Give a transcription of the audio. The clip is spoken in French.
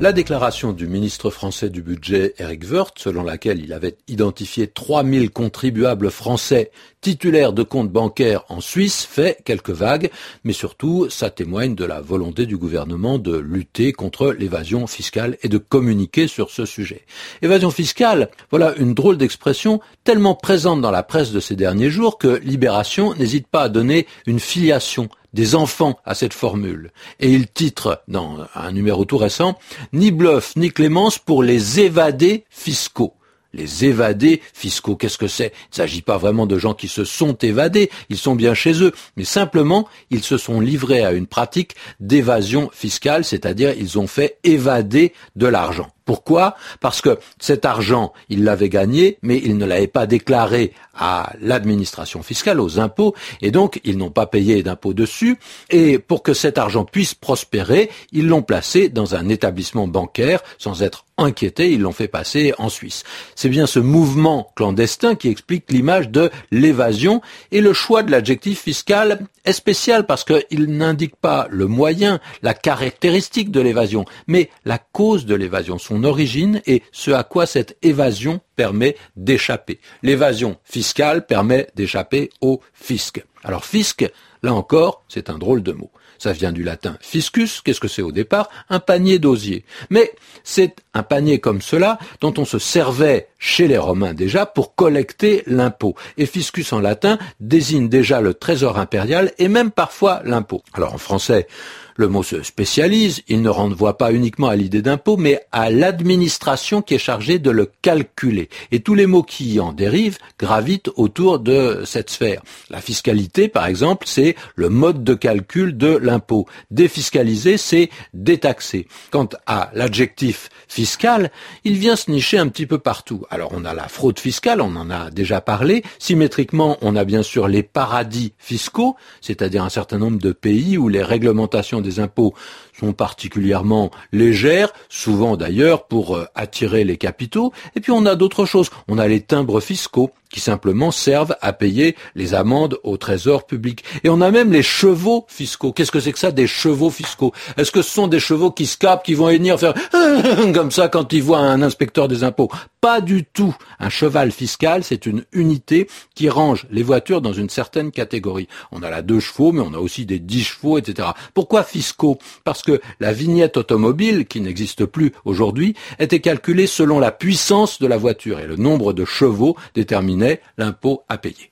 La déclaration du ministre français du budget, Eric Woerth, selon laquelle il avait identifié 3000 contribuables français titulaires de comptes bancaires en Suisse, fait quelques vagues, mais surtout, ça témoigne de la volonté du gouvernement de lutter contre l'évasion fiscale et de communiquer sur ce sujet. Évasion fiscale, voilà une drôle d'expression tellement présente dans la presse de ces derniers jours que Libération n'hésite pas à donner une filiation des enfants à cette formule. Et il titre, dans un numéro tout récent, Ni bluff ni clémence pour les évadés fiscaux. Les évadés fiscaux, qu'est-ce que c'est? Il ne s'agit pas vraiment de gens qui se sont évadés, ils sont bien chez eux, mais simplement ils se sont livrés à une pratique d'évasion fiscale, c'est-à-dire ils ont fait évader de l'argent. Pourquoi? Parce que cet argent, il l'avait gagné, mais il ne l'avait pas déclaré à l'administration fiscale, aux impôts, et donc ils n'ont pas payé d'impôts dessus. Et pour que cet argent puisse prospérer, ils l'ont placé dans un établissement bancaire sans être inquiétés, ils l'ont fait passer en Suisse. C'est bien ce mouvement clandestin qui explique l'image de l'évasion et le choix de l'adjectif fiscal est spécial parce qu'il n'indique pas le moyen, la caractéristique de l'évasion, mais la cause de l'évasion, origine et ce à quoi cette évasion permet d'échapper. L'évasion fiscale permet d'échapper au fisc. Alors fisc, là encore, c'est un drôle de mot. Ça vient du latin fiscus, qu'est-ce que c'est au départ? Un panier d'osier. Mais c'est un panier comme cela dont on se servait chez les Romains déjà pour collecter l'impôt. Et fiscus en latin désigne déjà le trésor impérial et même parfois l'impôt. Alors en français, le mot se spécialise, il ne renvoie pas uniquement à l'idée d'impôt, mais à l'administration qui est chargée de le calculer. Et tous les mots qui en dérivent gravitent autour de cette sphère. La fiscalité, par exemple, c'est le mode de calcul de l'impôt. Défiscaliser, c'est détaxer. Quant à l'adjectif fiscal, il vient se nicher un petit peu partout. Alors on a la fraude fiscale, on en a déjà parlé. Symétriquement, on a bien sûr les paradis fiscaux, c'est-à-dire un certain nombre de pays où les réglementations des impôts sont particulièrement légères, souvent d'ailleurs pour euh, attirer les capitaux. Et puis on a d'autres choses. On a les timbres fiscaux qui simplement servent à payer les amendes au trésor public. Et on a même les chevaux fiscaux. Qu'est-ce que c'est que ça, des chevaux fiscaux? Est-ce que ce sont des chevaux qui scapent, qui vont venir faire comme ça quand ils voient un inspecteur des impôts? Pas du tout. Un cheval fiscal, c'est une unité qui range les voitures dans une certaine catégorie. On a la deux chevaux, mais on a aussi des dix chevaux, etc. Pourquoi fiscaux? Parce la vignette automobile, qui n'existe plus aujourd'hui, était calculée selon la puissance de la voiture et le nombre de chevaux déterminait l'impôt à payer.